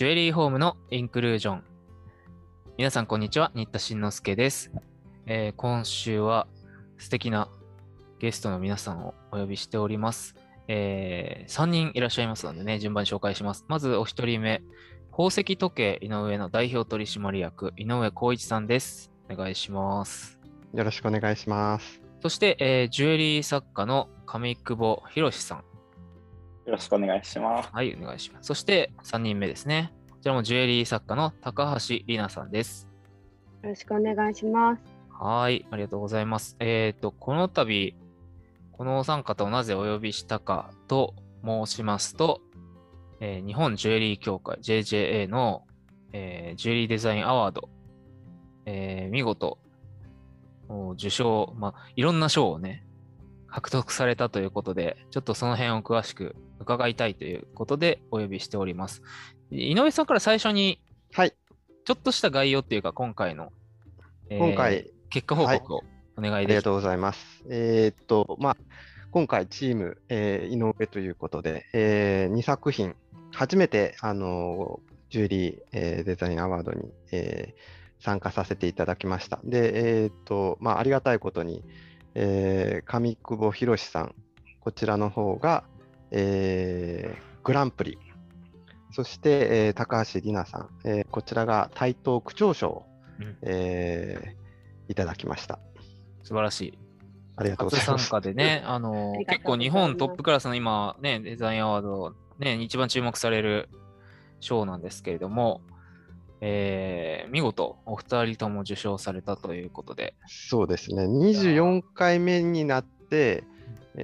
ジュエリーホームのインクルージョン。皆さん、こんにちは。新田慎之介です、えー今週は素敵なゲストの皆さんをお呼びしております。え3人いらっしゃいますのでね、順番に紹介します。まずお一人目、宝石時計井上の代表取締役、井上光一さんです。お願いします。よろしくお願いします。そして、えージュエリー作家の上久保博さん。よろしくお願いします。はい、お願いします。そして3人目ですね。こちらもジュエリー作家の高橋里奈さんです。よろしくお願いします。はい、ありがとうございます。えっ、と、この度、このお三方をなぜお呼びしたかと申しますと、えー日本ジュエリー協会 JJA の、えージュエリーデザインアワード、えー見事、受賞、まあ、いろんな賞をね、獲得されたということで、ちょっとその辺を詳しく伺いたいということでお呼びしております。井上さんから最初に、はい、ちょっとした概要っていうか、今回の、えー今回、結果報告をお願いできありがとうございます。えーっと、まあ、今回チーム、えー井上ということで、え2作品、初めて、あのジュエリー、えーデザインアワードに、えー参加させていただきました。で、えーっと、まあ、ありがたいことに、えー上久保博さん、こちらの方が、えーグランプリ、そして、えー高橋里奈さん、えーこちらが台東区長賞を、うんえーいただきました。素晴らしい。ありがとうございます。加でね、あのありがとうございます結構日本トップクラスの今、ね、デザインアワード、ね、一番注目される賞なんですけれども、えー見事、お二人とも受賞されたということで、そうですね、24回目になって、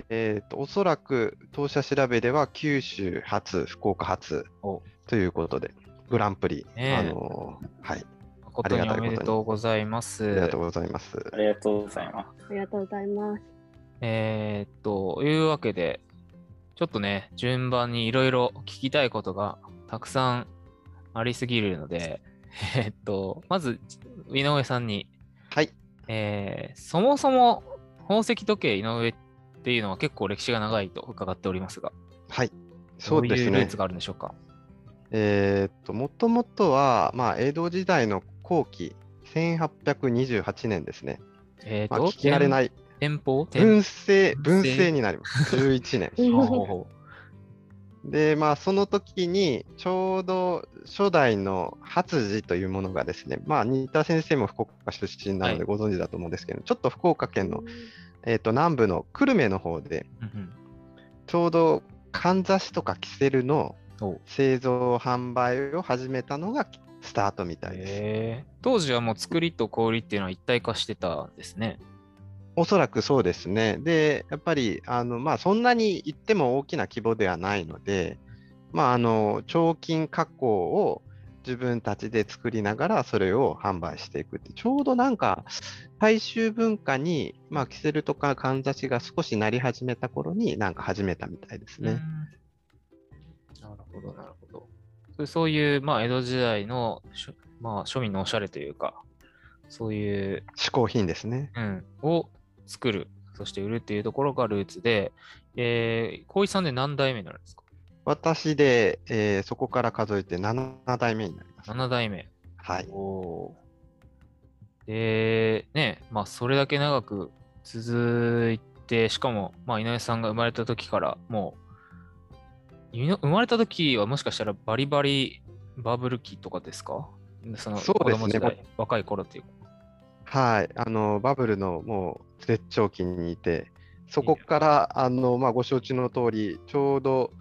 えーとおそらく当社調べでは九州初、福岡初おということで、グランプリ、あのはい、おめでとうございまあす。りがとうございます。ありがとうございます。ありがとうございます。えーっと、いうわけで、ちょっとね、順番にいろいろ聞きたいことがたくさんありすぎるので、えーっと、まず、井上さんに、はい、えーそもそも宝石時計井上っていうのは結構歴史が長いと伺っておりますが、はい、どそううですねいうルーツ。があるんでしょうか？えーと、もともとは、まあ、江戸時代の後期、1828年ですね。まあ、えーっと、聞き慣れない、天保文政、文政になります。11年。で、まあ、その時に、ちょうど初代の初次というものがですね、まあ、新田先生も福岡出身なのでご存知だと思うんですけど、ちょっと福岡県の、えー、と南部の久留米の方で、ううんうんちょうどかんざしとかキセルの製造販売を始めたのがスタートみたいです。当時はもう作りと小売りっていうのは一体化してたんですね。おそらくそうですね。で、やっぱり、あのまあ、そんなに言っても大きな規模ではないので、まあ、あの彫金加工を自分たちで作りながらそれを販売していくって、ちょうどなんか大衆文化に、まあ、キセルとかかんざしが少しなり始めた頃になんか始めたみたいですね。うんなるほど、なるほど。そういう、まあ、江戸時代のしょ、まあ、庶民のおしゃれというか、そういう、嗜好品ですね。うん、を作る、そして売るっていうところがルーツで、えー、光一さんで何代目になるんですか？私で、えーそこから数えて7代目になります。?7 代目。はい。おーで、ね、まあ、それだけ長く続いて、しかも、まあ、井上さんが生まれた時から、もう、いの生まれた時はもしかしたらバリバリバブル期とかですか？そのそうですね若い頃っていうか。はい、あのバブルのもう絶頂期にいて、そこからあの、まあ、ご承知の通り、ちょうど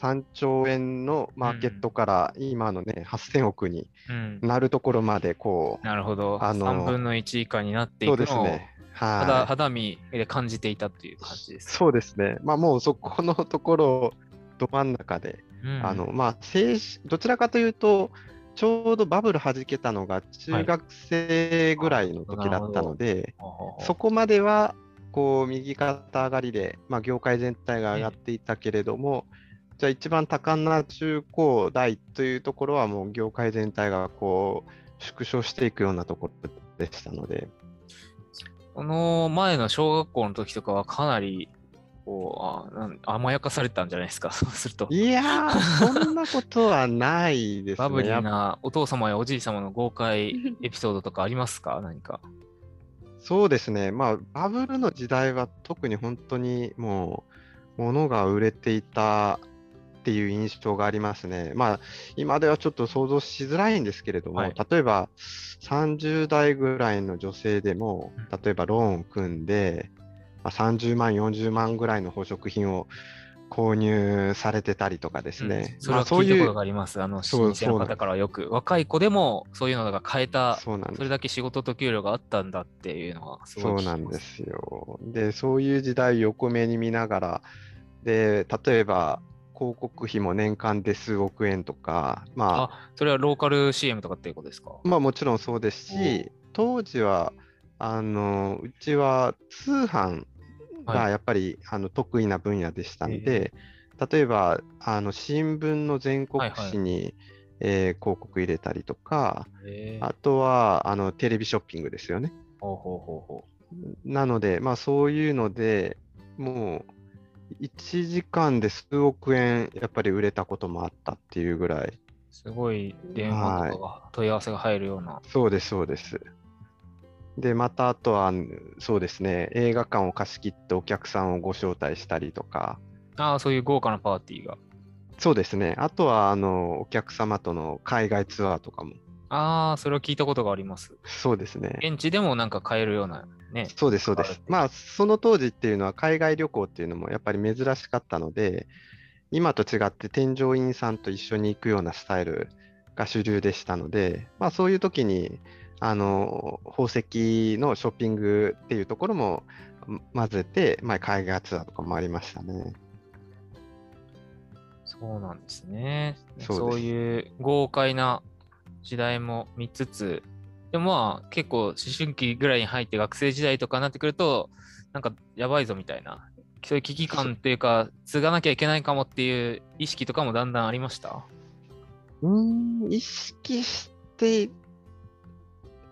3兆円のマーケットから今のね、8000億にうん。なるところまで、こう、なるほど。あの3分の1以下になっていくのを、ですね。肌はい。肌身で感じていたっていう感じです。そうですね。まあ、もうそこのところ、ど真ん中で、うんあの、まあ、政治どちらかというと、ちょうどバブル弾けたのが中学生ぐらいの時だったので、ほうほうほうそこまではこう右肩上がりで、まあ、業界全体が上がっていたけれども、じゃあ一番多感な中高大というところはもう業界全体がこう縮小していくようなところでしたので、この前の小学校の時とかはかなりこうあなん甘やかされたんじゃないですか、そうすると。いやー、そんなことはないですね。バブリーなお父様やおじい様の豪快 エピソードとかありますか？何か。そうですね、まあ、バブルの時代は特に本当にもう、物が売れていたっていう印象がありますね。まあ、今ではちょっと想像しづらいんですけれども、はい例えば30代ぐらいの女性でもうん、例えばローンを組んで、まあ、30万、40万ぐらいの宝飾品を購入されてたりとかですね。うんそれはまあそういう聞いたことがあります。あの、そう新生の方からはよく。若い子でもそういうのが変えた、そそれだけ仕事と給料があったんだっていうのはすごいそうなんですよ。で、そういう時代を横目に見ながら、で、例えば広告費も年間で数億円とか、まあ、それはローカル CM とかっていうことですか？まあもちろんそうですし、当時は、あの、うちは通販はい。がやっぱり、あの得意な分野でしたんで、例えば、あの新聞の全国はいはい。紙に、えー広告入れたりとか、あとはあのテレビショッピングですよね。ほうほうほうほなので、まあそういうのでもう1時間で数億円やっぱり売れたこともあったっていうぐらい。う。すごい電話とかが、問い合わせが入るような。そうです、そうです。で、またあとは、そうですね、映画館を貸し切ってお客さんをご招待したりとか、ああ、そういう豪華なパーティーが。そうですね、あとはあのお客様との海外ツアーとかも、ああ、それは聞いたことがあります。そうですね。現地でもなんか買えるようなね。そうです、そうで。すまあ、その当時っていうのは海外旅行っていうのもやっぱり珍しかったので、今と違って添乗員さんと一緒に行くようなスタイルが主流でしたので、まあ、そういう時に、あの、宝石のショッピングっていうところも混ぜて、まあ、海外ツアーとかもありましたね。そうなんですね。そういう豪快な時代も見つつ、でもまあ結構思春期ぐらいに入って学生時代とかになってくると、なんかやばいぞみたいな、そういう危機感っていうか、継がなきゃいけないかもっていう意識とかもだんだんありました？うーん、意識して、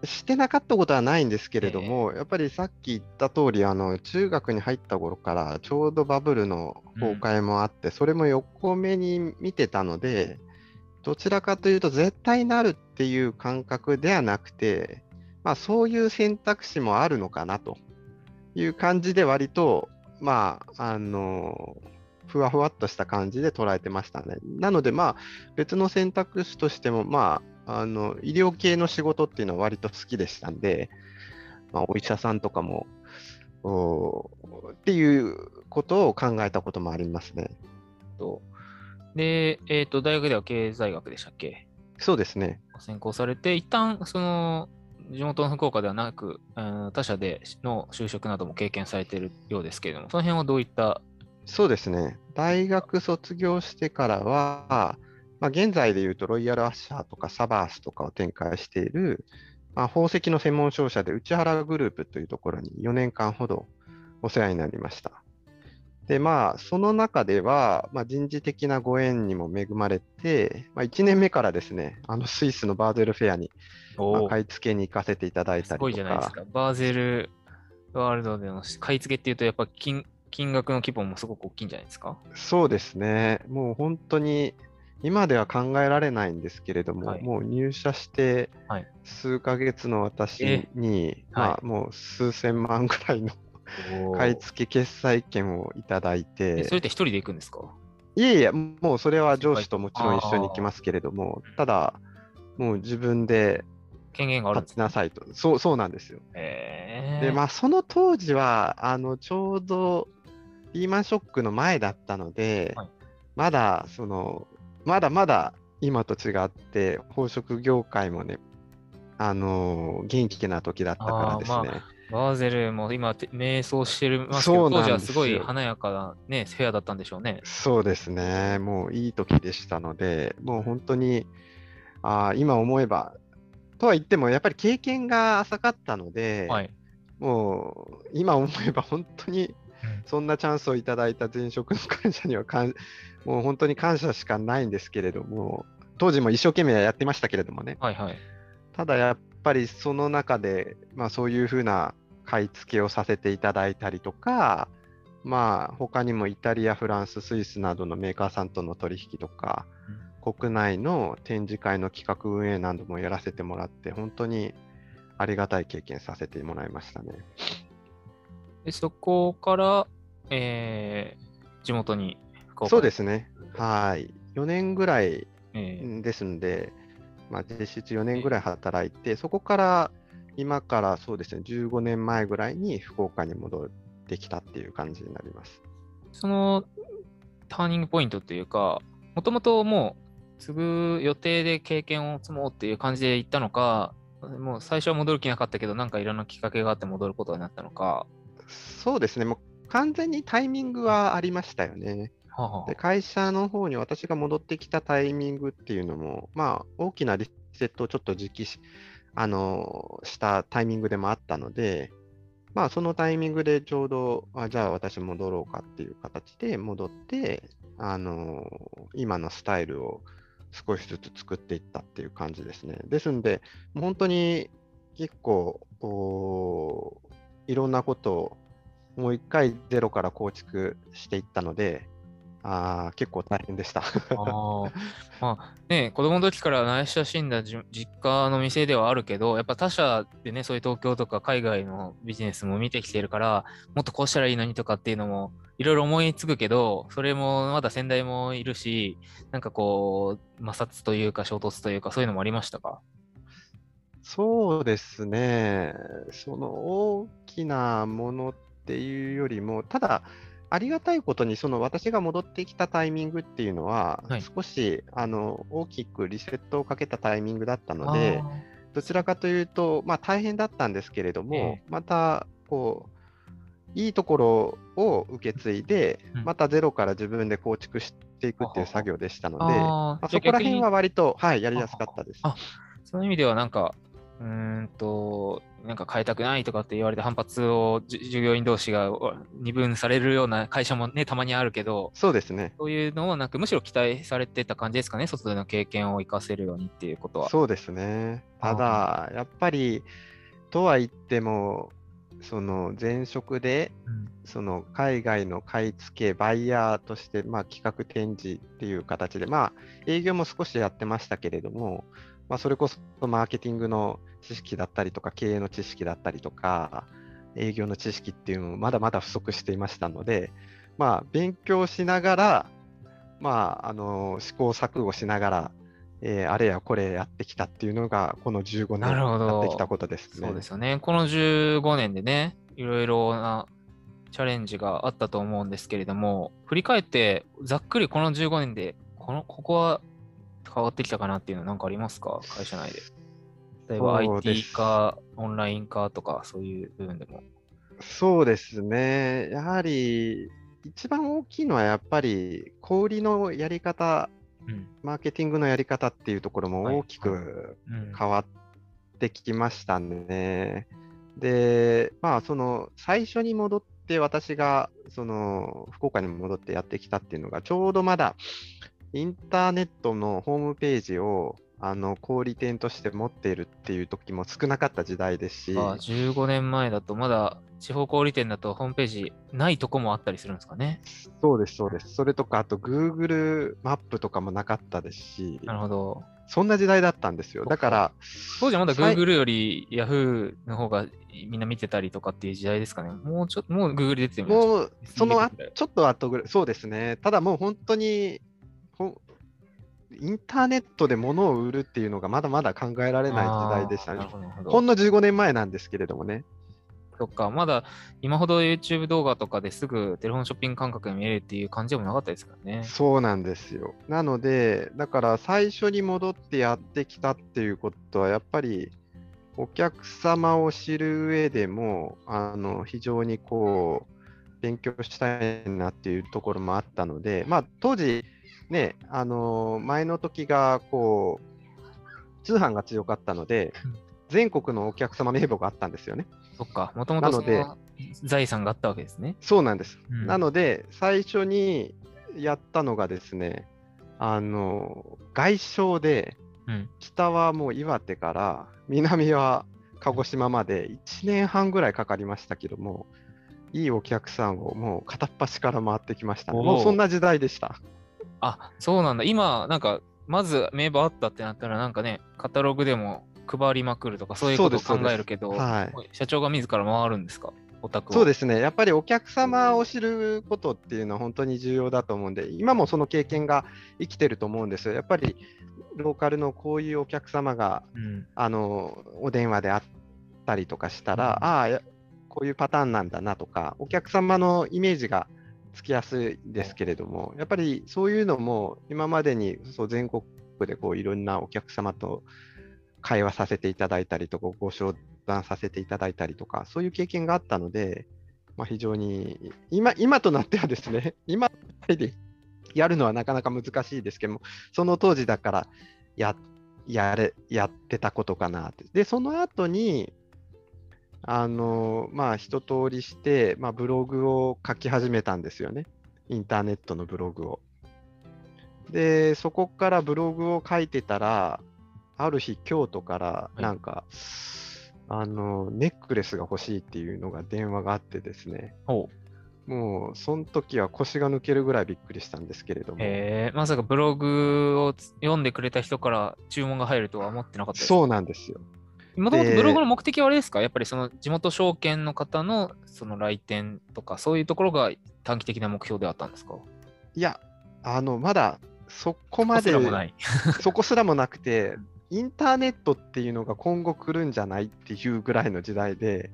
してなかったことはないんですけれども、やっぱりさっき言った通り、あの、中学に入った頃からちょうどバブルの崩壊もあって、それも横目に見てたので、どちらかというと絶対なるっていう感覚ではなくて、まあそういう選択肢もあるのかなという感じで割と、まあ、あの、ふわふわっとした感じで捉えてましたね。なのでまあ別の選択肢としても、まあ、あの医療系の仕事っていうのは割と好きでしたんで、まあ、お医者さんとかもっていうことを考えたこともありますね。とで、えっ、と、大学では経済学でしたっけ？そうですね。専攻されて、一旦その地元の福岡ではなく、うん他社での就職なども経験されているようですけれども、その辺はどういった？そうですね。大学卒業してからは、まあ、現在でいうとロイヤルアッシャーとかサバースとかを展開している、まあ、宝石の専門商社で内原グループというところに4年間ほどお世話になりました。で、まあ、その中では、まあ、人事的なご縁にも恵まれて、まあ、1年目からですね、あのスイスのバーゼルフェアに、まあお買い付けに行かせていただいたりとか。すごいじゃないですか。バーゼルワールドでの買い付けっていうと、やっぱ金金額の規模もすごく大きいんじゃないですか？そうですね。もう本当に今では考えられないんですけれども、はいもう入社してはい数ヶ月の私えに、まはあ、もう数千万ぐらいの買い付け決済権をいただいえて、それって一人で行くんですか？いえいえ、もうそれは上司ともちろん一緒に行きますけれどもただ、もう自分で権限がある立ちなさいと。そうそうなんですよ。えで、まあ、その当時は、あの、ちょうどリーマンショックの前だったので、はい。まだ、その、まだまだ今と違って、宝飾業界もね、あのー元気な時だったからですね。バーゼルも今、て迷走してるますけど、当時はすごい華やかな、ね、フェアだったんでしょうね。そうですね。もういい時でしたので、もう本当に、あー今思えば、とは言っても、やっぱり経験が浅かったので、はい。もう今思えば本当にうんそんなチャンスをいただいた前職の会社にはかんもう本当に感謝しかないんですけれども当時も一生懸命やってましたけれどもねはいはい。ただやっぱりその中で、まあ、そういうふうな買い付けをさせていただいたりとかまあ、他にもイタリア、フランス、スイスなどのメーカーさんとの取引とか、国内の展示会の企画運営などもやらせてもらって、本当にありがたい経験させてもらいましたね。でそこから、えー地元にそうですね。はい。4年ぐらいえーですんで、まあ、実質4年ぐらい働いて、そこから今からそうですね、15年前ぐらいに福岡に戻ってきたっていう感じになります。そのターニングポイントっていうか、もともともう継ぐ予定で経験を積もうっていう感じで行ったのか、もう最初は戻る気なかったけど、なんかいろんなきっかけがあって戻ることになったのか。そうですね、もう完全にタイミングはありましたよね。で会社の方に私が戻ってきたタイミングっていうのも、まあ、大きなリセットをちょっと時期し、あのしたタイミングでもあったので、まあ、そのタイミングでちょうど、あじゃあ私戻ろうかっていう形で戻って、あの今のスタイルを少しずつ作っていったっていう感じですね。ですんで、本当に結構、いろんなことをもう一回ゼロから構築していったので、あー結構大変でした。あー。まあね、子供の時から慣れ親しんだじ実家の店ではあるけど、やっぱ他社でね、そういう東京とか海外のビジネスも見てきてるから、もっとこうしたらいいのにとかっていうのもいろいろ思いつくけど、それもまだ先代もいるし、なんかこう、摩擦というか衝突というか、そういうのもありましたか？そうですね、その大きなものっていうよりも、ただ、ありがたいことに、その私が戻ってきたタイミングっていうのは、はい。少しあの大きくリセットをかけたタイミングだったので、どちらかというと、まあ、大変だったんですけれども、ええ。またこういいところを受け継いで、うん。またゼロから自分で構築していくっていう作業でしたので、あー。まあそこら辺は割と、はい、やりやすかったです。あその意味ではなんか、うーんと、なんか変えたくないとかって言われて反発をじ従業員同士がお二分されるような会社もね、たまにあるけど、そうですね。そういうのをなく、むしろ期待されてた感じですかね、外での経験を活かせるようにっていうことは。そうですね。ただ、やっぱり、とは言っても、その前職で、うんその海外の買い付け、バイヤーとして、まあ、企画展示っていう形で、まあ、営業も少しやってましたけれども、まあ、それこそマーケティングの知識だったりとか、経営の知識だったりとか、営業の知識っていうのもまだまだ不足していましたので、まあ、勉強しながら、まあ、あの試行錯誤しながら、えーあれやこれやってきたっていうのが、この15年やってきたことですね。そうですよね。この15年でね、いろいろなチャレンジがあったと思うんですけれども、振り返って、ざっくりこの15年で、このここは変わってきたかなっていうのは何かありますか？会社内で。例えば IT 化、オンライン化とか、そういう部分でも。そうですね。やはり、一番大きいのはやっぱり、小売りのやり方、うん。マーケティングのやり方っていうところはいも大きくうん、変わってきましたね。で、まあ、その、最初に戻って、私が、その、福岡に戻ってやってきたっていうのが、ちょうどまだ、インターネットのホームページを、あの、小売店として持っているっていう時も少なかった時代ですし、あ15年前だと、まだ地方小売店だとホームページないとこもあったりするんですかね。そうです、そうです。それとか、あと Google マップとかもなかったですし、なるほど。そんな時代だったんですよ。だから、当時はまだ Google より Yahoo の方がみんな見てたりとかっていう時代ですかね。もうちょっと、もう Google 出てるもう、そのあちょっと後ぐらい、そうですね。ただもう本当に、ほインターネットで物を売るっていうのがまだまだ考えられない時代でしたね。ほんの15年前なんですけれどもね。そっか、まだ今ほど YouTube 動画とかですぐテレフォンショッピング感覚で見えるっていう感じでもなかったですからね。そうなんですよ。なので、だから最初に戻ってやってきたっていうことは、やっぱりお客様を知る上でも、あの非常にこう、勉強したいなっていうところもあったので、まあ、当時、ね、あの前の時がこう、通販が強かったのでうん、全国のお客様名簿があったんですよね。そっか、もともと財産があったわけですね。そうなんです。うんなので、最初にやったのがですね、あの、外商で、うん。北はもう岩手から、南は鹿児島まで1年半ぐらいかかりましたけども、いいお客さんをもう片っ端から回ってきましたもうそんな時代でした。あ、そうなんだ。今、なんか、まず名簿あったってなったら、なんかね、カタログでも配りまくるとか、そういうことを考えるけど、はい社長が自ら回るんですか？お宅を。そうですね、やっぱりお客様を知ることっていうのは本当に重要だと思うんで、今もその経験が生きてると思うんですよ。やっぱりローカルのこういうお客様がうん。あのお電話であったりとかしたら、うんああ、やこういうパターンなんだなとか、お客様のイメージがつきやすいですけれども、やっぱりそういうのも今までにそう全国でこういろんなお客様と会話させていただいたりとか、ご商談させていただいたりとか、そういう経験があったので、まあ、非常に今今となってはですね、今でやるのはなかなか難しいですけども、その当時だからややれやってたことかなって。で、その後に、あのまあ、一通りして、まあ、ブログを書き始めたんですよね。インターネットのブログを。で、そこからブログを書いてたら、ある日、京都から、いなんか、あの、ネックレスが欲しいっていうのが電話があってですね。もう、その時は腰が抜けるぐらいびっくりしたんですけれども、えー、まさかブログをつ読んでくれた人から注文が入るとは思ってなかった。そうなんですよ。もともとでブログの目的はあれですか？やっぱりその地元証券の方のその来店とか、そういうところが短期的な目標であったんですか？いや、あの、まだそこまで、すらもない。そこすらもなくて、インターネットっていうのが今後来るんじゃないっていうぐらいの時代で、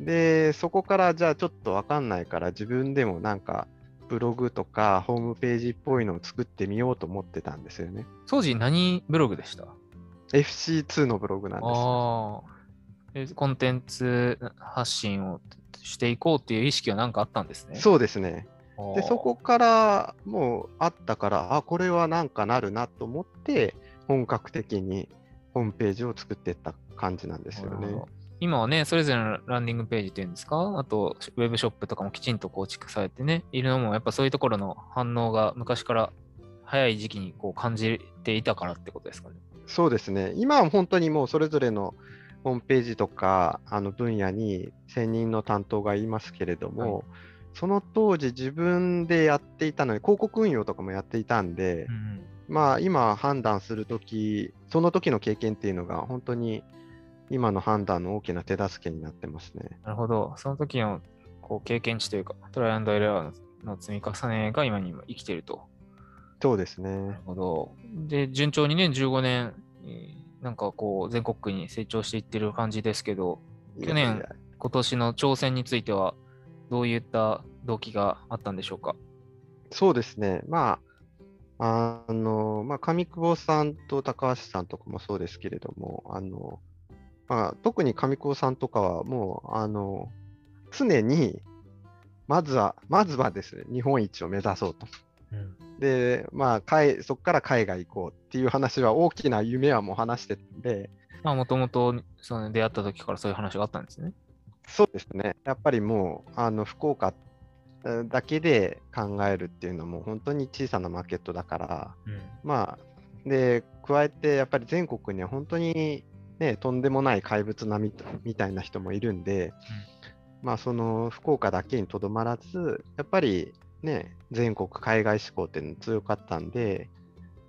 で、そこからじゃあちょっとわかんないから自分でもなんかブログとかホームページっぽいのを作ってみようと思ってたんですよね。当時何ブログでした？FC2 のブログなんですコンテンツ発信をしていこうっていう意識は何かあったんですね。そうですね。で、そこからもうあったから、あ、これはなんかなるなと思って、本格的にホームページを作っていった感じなんですよね。今はね、それぞれのランディングページっていうんですか？あと、ウェブショップとかもきちんと構築されてね、いるのも、やっぱそういうところの反応が昔から早い時期にこう感じていたからってことですかね。そうですね。今は本当にもうそれぞれのホームページとかあの分野に専任の担当がいますけれども、はいその当時自分でやっていたのに広告運用とかもやっていたんで、うんまあ今判断するとき、その時の経験っていうのが本当に今の判断の大きな手助けになってますね。なるほど。その時のこう経験値というか、トライアンドエラーの積み重ねが今にも生きていると。そうですなるね。ほど。で、順調にね、15年、えーなんかこう、全国区に成長していってる感じですけど、去年今年の挑戦については、どういった動機があったんでしょうか？そうですね。まあ、あの、まあ、上久保さんと高橋さんとかもそうですけれども、あの、まあ、特に上久保さんとかはもう、あの、常に、まずは、まずはですね、日本一を目指そうと。で、まあ、海そこから海外行こうっていう話は、大きな夢はもう話してたんで、まあ、もともとその出会った時からそういう話があったんですね。そうですね。やっぱりもう、あの、福岡えーだけで考えるっていうのも、本当に小さなマーケットだから、うん。まあ、で、加えて、やっぱり全国には本当に、ね、とんでもない怪物並みとみたいな人もいるんで、まあ、その福岡だけにとどまらず、やっぱりね、全国海外志向って強かったんで、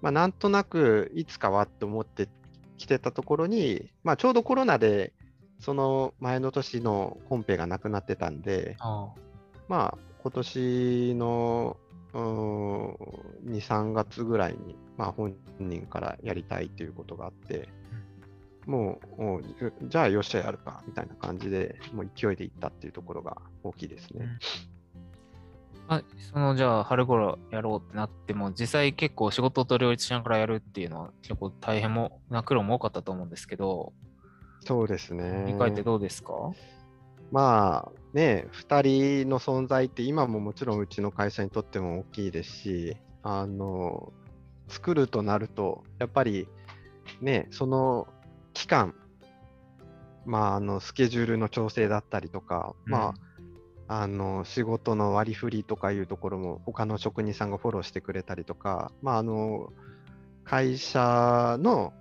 まあ、なんとなくいつかはと思ってきてたところに、まあ、ちょうどコロナで、その前の年のコンペがなくなってたんで、あまあ、今年のうーん2、3月ぐらいに、まあ、本人からやりたいということがあって、もう、じゃあよっしゃやるかみたいな感じで、もう勢いでいったっていうところが大きいですね。あ、そのじゃあ春頃やろうってなっても、実際結構仕事と両立しながらやるっていうのは結構大変もな苦労も多かったと思うんですけど、そうですね。振り返ってどうですか、まあね、2人の存在って今ももちろんうちの会社にとっても大きいですし、あの作るとなると、やっぱりね、その期間、まあ、あのスケジュールの調整だったりとか、まあ、あの仕事の割り振りとかいうところも他の職人さんがフォローしてくれたりとか、まあ、あの会社の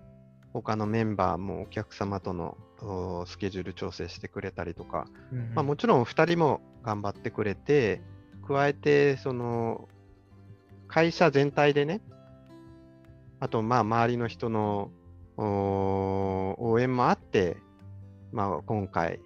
他のメンバーもお客様とのおスケジュール調整してくれたりとか、うんまあ、もちろん2人も頑張ってくれて、加えて、その、会社全体でね、あと、まあ、周りの人のお応援もあって、まあ、今回、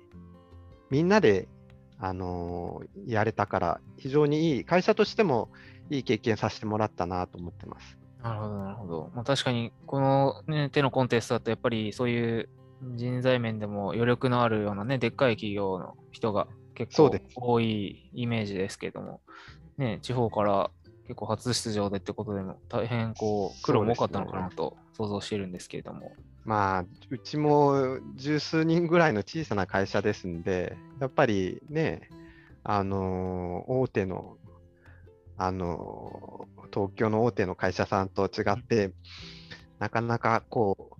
みんなで、あのーやれたから、非常にいい、会社としてもいい経験させてもらったなと思ってます。なるほど、なるほど。まあ、確かに、この、ね、手のコンテストだと、やっぱりそういう人材面でも余力のあるようなね、でっかい企業の人が結構多いイメージですけども、ね、地方から結構初出場でってことでも、大変こう苦労も多かったのかなと想像しているんですけれども。まあ、うちも十数人ぐらいの小さな会社ですんで、やっぱりね、あのー大手の、あのー東京の大手の会社さんと違って、なかなかこ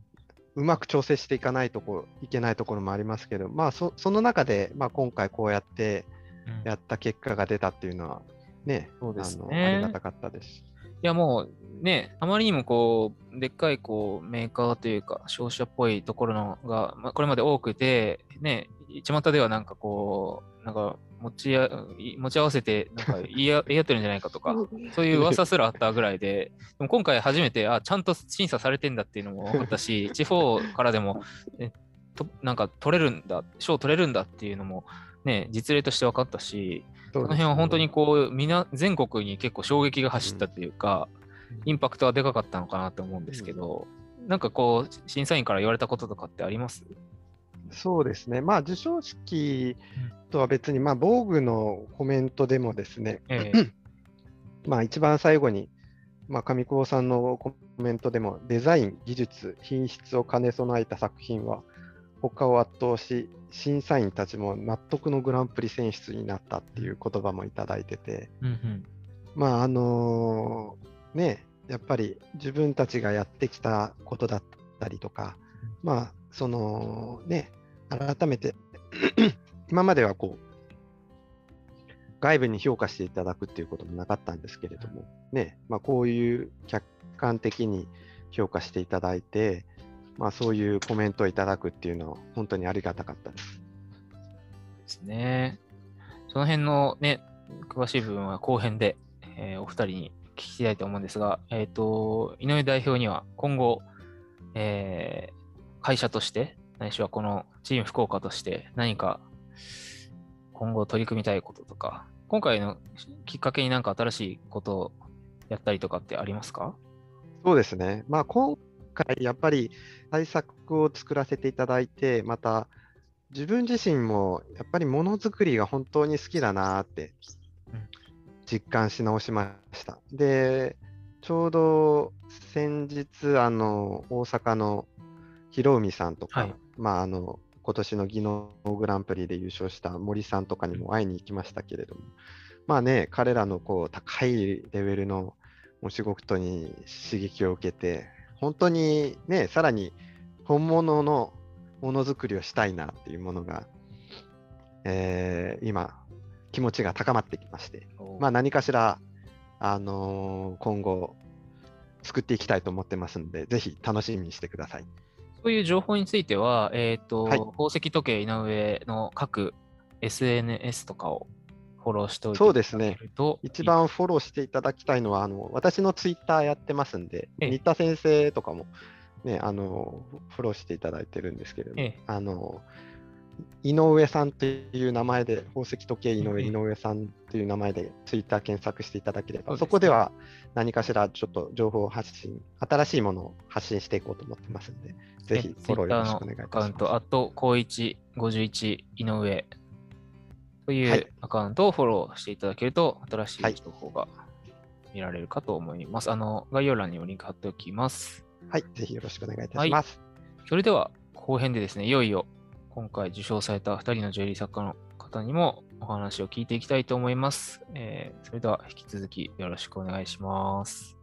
う、うまく調整していかないとこいけないところもありますけど、まあそ、その中で、まあ、今回こうやってうんやった結果が出たっていうのは、ね、そうですあのねありがたかったです。いやもうね、あまりにもこう、でっかいこうメーカーというか、商社っぽいところのが、まあ、これまで多くて、ね、巷ではなんかこう、なんか持ちや持ち合わせて、なんか言い合ってるんじゃないかとか、そういう噂すらあったぐらいで、でも今回初めて、あ、ちゃんと審査されてんだっていうのも分かったし、地方からでも、えとなんか取れるんだ、賞取れるんだっていうのも、ね、実例として分かったし、そこの辺は本当にこう、みな、全国に結構衝撃が走ったというか、インパクトはでかかったのかなと思うんですけど、なんかこう、審査員から言われたこととかってあります？そうですね、まあ、授賞式とは別に、まあ、防具のコメントでもですね、ええ。まあ、一番最後に、まあ、上久保さんのコメントでも、デザイン、技術、品質を兼ね備えた作品は、他を圧倒し、審査員たちも納得のグランプリ選出になったっていう言葉もいただいてて、うんうん。まあ、あのね、やっぱり自分たちがやってきたことだったりとか、まあ、そのね、改めて 今まではこう、外部に評価していただくっていうこともなかったんですけれども、ね、まあ、こういう客観的に評価していただいて、まあ、そういうコメントをいただくっていうのは本当にありがたかったです。ですね。その辺のね、詳しい部分は後編で、えーお二人に聞きたいと思うんですが、えっ、と、井上代表には今後、えー会社として、ないしはこのチーム福岡として何か今後取り組みたいこととか、今回のきっかけになんか新しいことをやったりとかってありますか？そうですね。まあ、今回、やっぱり対策を作らせていただいて、また、自分自身もやっぱりものづくりが本当に好きだなってうん実感し直しました。で、ちょうど先日、あの、大阪の広海さんとか、はいまあ、あの、今年の技能グランプリで優勝した森さんとかにも会いに行きましたけれども、まあね、彼らのこう高いレベルのお仕事に刺激を受けて、本当にね、さらに本物のものづくりをしたいなっていうものが、えー今、気持ちが高まってきまして、まあ、何かしら、あのー今後、作っていきたいと思ってますので、ぜひ楽しみにしてください。そういう情報については、えっ、と、はい宝石時計井上の各 SNS とかをフォローしておいてそうですね。一番フォローしていただきたいのは、あの私のツイッターやってますんで、ええ。新田先生とかも、ね、あのフォローしていただいてるんですけれども、ええ。あの井上さんという名前で、宝石時計井上、ええ井上さんという名前でツイッター検索していただければ、そこでは何かしらちょっと情報を発信、新しいものを発信していこうと思ってますんで、ぜひフォローよろしくお願いします。アカウント、あと、高一51井上といはいうアカウントをフォローしていただけると、新しはいい情報が見られるかと思います。あの、概要欄にもリンク貼っておきます。はい、ぜひよろしくお願いいたします。それでは、後編でですね、いよいよ今回受賞された2人のジュエリー作家の方にもお話を聞いていきたいと思います。えーそれでは引き続きよろしくお願いします。